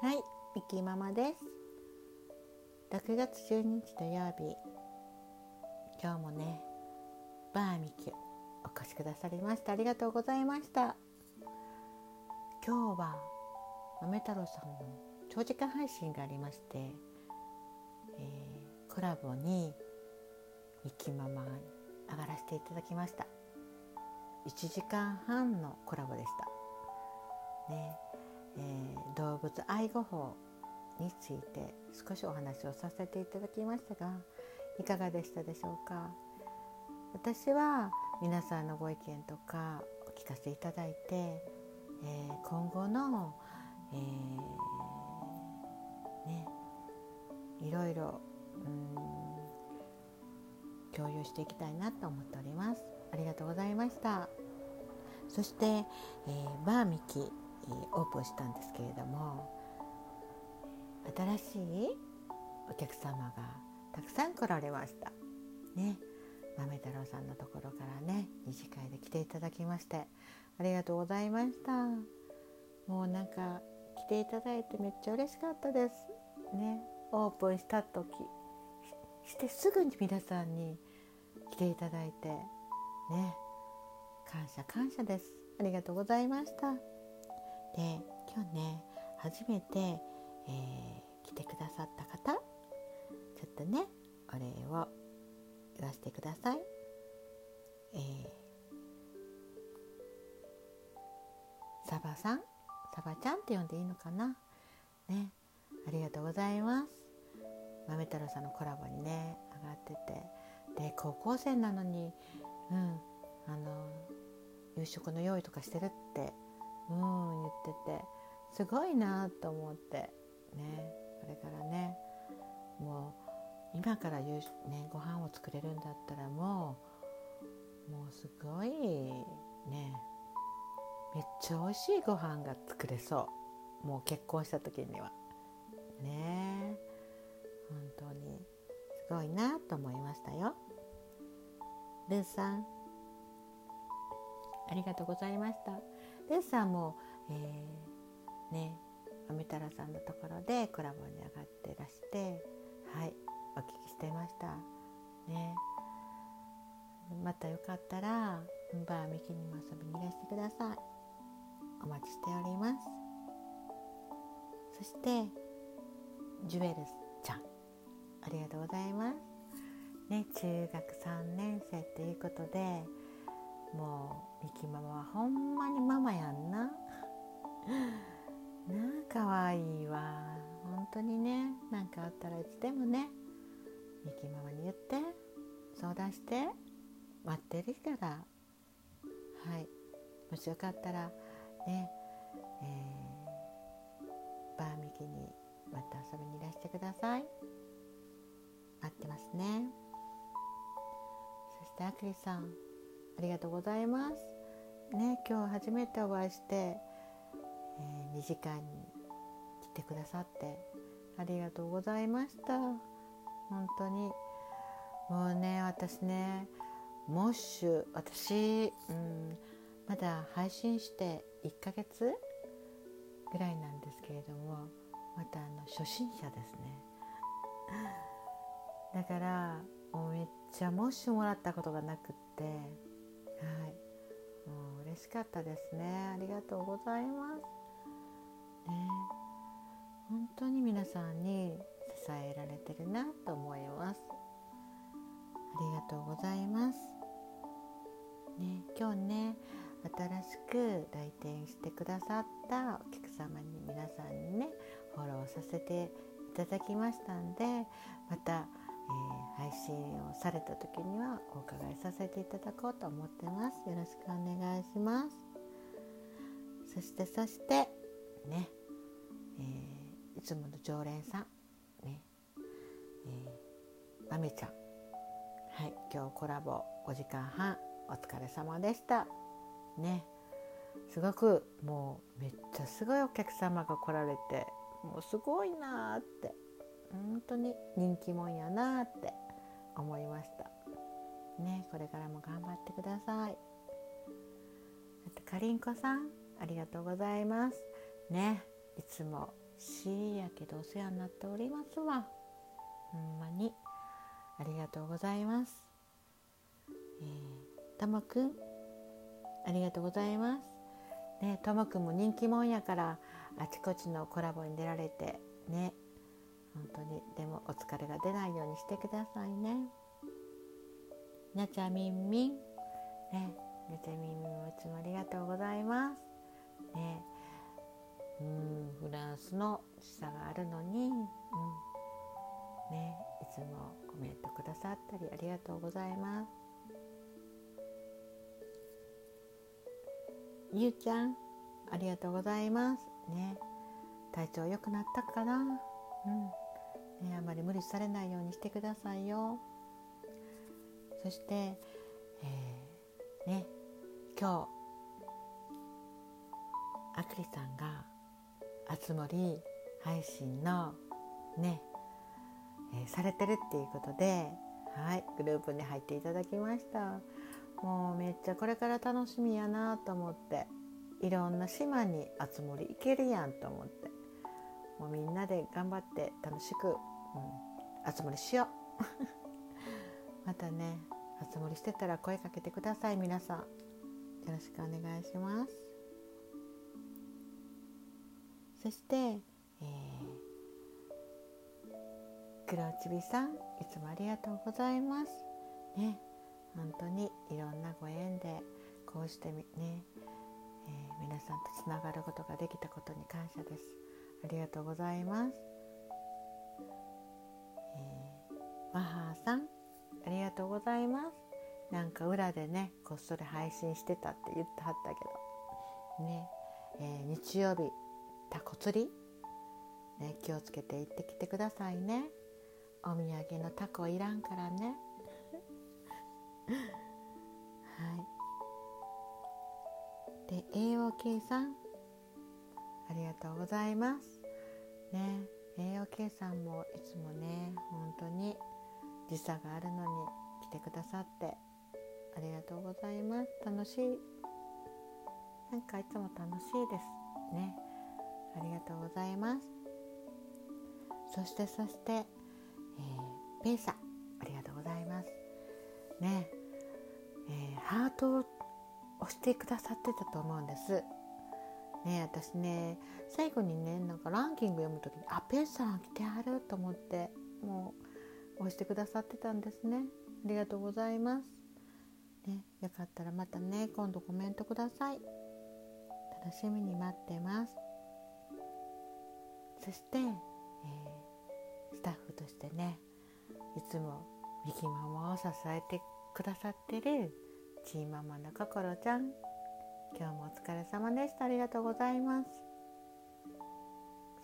はい、ミキママです。6月12日土曜日、今日もね、バーミキュお越しくださりましたありがとうございました。今日は豆太郎さんの長時間配信がありまして、えー、コラボにミキママ上がらせていただきました。1時間半のコラボでした。ねえー、動物愛護法について少しお話をさせていただきましたがいかがでしたでしょうか？私は皆さんのご意見とかお聞かせいただいて、えー、今後の、えー、ね、いろいろ共有していきたいなと思っております。ありがとうございました。そして、えー、バーミキオープンしたんですけれども新しいお客様がたくさん来られました。ね。豆太郎さんのところからね二次会で来ていただきましてありがとうございました。もうなんか来ていただいてめっちゃ嬉しかったです。ね。オープンした時してすぐに皆さんにていただいてね。感謝感謝です。ありがとうございました。で今日ね初めて、えー、来てくださった方ちょっとねお礼を言わせてください。えー、サバさんサバちゃんって呼んでいいのかな？ね。ありがとうございます。豆太郎さんのコラボにね上がってて。で高校生なのにうんあの夕食の用意とかしてるってうん言っててすごいなと思ってねこれからねもう今から夕、ね、ご飯を作れるんだったらもうもうすごいねめっちゃ美味しいご飯が作れそう。もう結婚した時には。ね本当にすごいなと思いましたよ。ルーさん。ありがとうございました。レスさんも、えー、ねみたらさんのところでコラボに上がってらしてはいお聞きしてました。ね。またよかったらバーミキにも遊びにいらしてください。お待ちしております。そしてジュエルちゃん。ありがとうございます。ね中学3年生ということでもうミキママはほんまにママやんな。なあかわいいわ。本当にね何かあったらいつでもねミキママに言って相談して待ってるから。はい。もしよかったらねえー、バーミキにまた遊びにいらしてください。待ってますね。そしてあくりさんありがとうございます。ね、今日初めてお会いして、えー、2時間に来てくださってありがとうございました。本当にもうね私ねモッシュ私、うん、まだ配信して1ヶ月ぐらいなんですけれどもまたあの初心者ですねだからもうめっちゃモッシュもらったことがなくって。はい。もう嬉しかったですね。ありがとうございます。ね。本当に皆さんに支えられてるなと思います。ありがとうございます。ね。今日ね新しく来店してくださったお客様に皆さんにねフォローさせていただきましたんでまたえー、配信をされた時にはお伺いさせていただこうと思ってます。よろしくお願いします。そしてそしてね、えー、いつもの常連さんねえー、まみちゃん。はい今日コラボ5時間半お疲れ様でした。ね。すごくもうめっちゃすごいお客様が来られてもうすごいなーって。本当に人気者やなって思いました。ねこれからも頑張ってください。かりんこさんありがとうございます。ねいつもしやけどお世話になっておりますわ。ほんまに。ありがとうございます。えー、ともくんありがとうございます。ねともくんも人気者やからあちこちのコラボに出られてね本当に。でもお疲れが出ないようにしてくださいね。にゃちゃみんみんねにゃちゃみんみんもいつもありがとうございます。ねうんフランスの時差があるのに、うん。ね、いつもコメントくださったりありがとうございます。ゆうちゃんありがとうございます。ね体調良くなったかな？うん。ねあまり無理されないようにしてくださいよ。そして、えー、ね今日あくりさんがあつ森配信のね、えー、されてるっていうことではいグループに入っていただきました。もうめっちゃこれから楽しみやなと思っていろんな島にあつ森行けるやんと思って。もうみんなで頑張って楽しく、うん、あつ森しよう。またねあつ森してたら声かけてください。皆さんよろしくお願いします。そして、えー、黒ちびさんいつもありがとうございます。ね本当にいろんなご縁でこうしてね、えー、皆さんとつながることができたことに感謝です。ありがとうございます、えー、マハーさんありがとうございます。なんか裏でねこっそり配信してたって言ってはったけど。ね、えー、日曜日タコ釣り、ね、気をつけて行ってきてくださいね。お土産のタコいらんからね。はい。で AOK さんありがとうございます。ね AOK さんもいつもね本当に時差があるのに来てくださってありがとうございます。楽しい。なんかいつも楽しいです。ねありがとうございます。そしてそして、えー、ペイサありがとうございます。ねえー、ハートを押してくださってたと思うんです。ね私ね最後にねなんかランキング読む時にあペイさん来てはると思ってもう押してくださってたんですね。ありがとうございます。ねよかったらまたね今度コメントください。楽しみに待ってます。そして、えー、スタッフとしてねいつもミキママを支えてくださってるチーママの心ちゃん。今日もお疲れ様でした。ありがとうございます。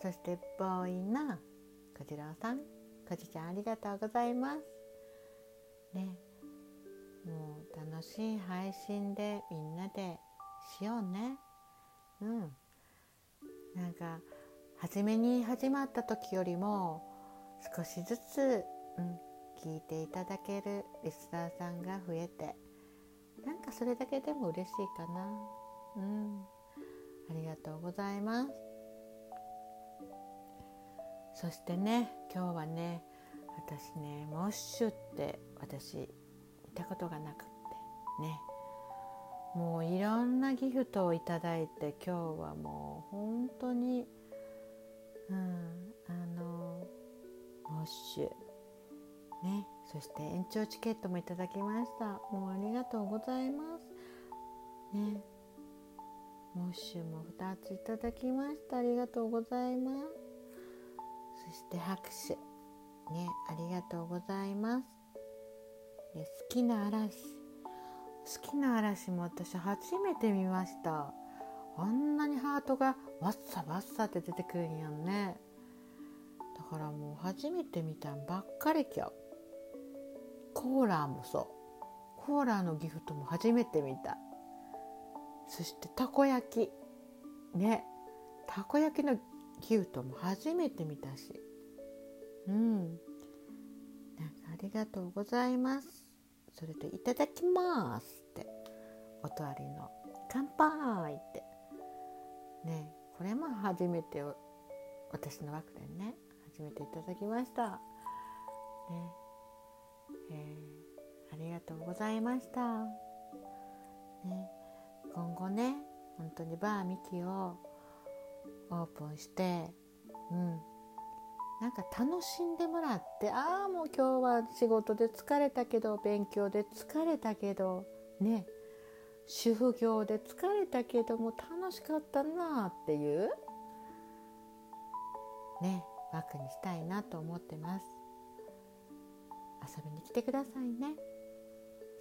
そしてボーイなこちらさん。こじちゃんありがとうございます。ね。もう楽しい配信でみんなでしようね。うん。なんか初めに始まった時よりも少しずつ、うん、聞いていただけるリスナーさんが増えてなんかそれだけでも嬉しいかな。うん。ありがとうございます。そしてね今日はね私ねモッシュって私見たことがなくってね。もういろんなギフトをいただいて今日はもう本当にうんあのモッシュ。ね。そして延長チケットもいただきました。もうありがとうございます。ね。モッシュも2ついただきました。ありがとうございます。そして拍手。ね。ありがとうございます。で好きな嵐。好きな嵐も私初めて見ました。あんなにハートがわっさわっさって出てくるんやんね。だからもう初めて見たんばっかりきゃコーラーもそう。コーラーのギフトも初めて見た。そしてたこ焼き。ね。たこ焼きのギフトも初めて見たし。うん。なんかありがとうございます。それと「いただきます」って。おとわりの「乾杯」って。ね。これも初めて私の枠でね初めていただきました。ね、とうございました。ね、今後ね本当にバーミキをオープンして、うん、なんか楽しんでもらってああもう今日は仕事で疲れたけど勉強で疲れたけどね。主婦業で疲れたけども楽しかったなっていうね枠にしたいなと思ってます。遊びに来てくださいね。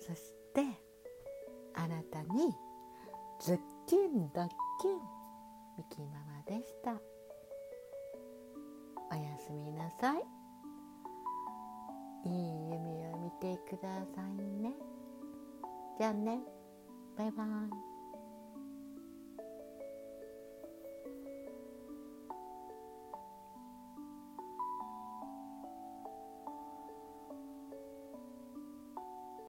そしてあなたにズッキンドッキンミキママでした。おやすみなさい。いい夢を見てくださいね。じゃあね。バイバイ。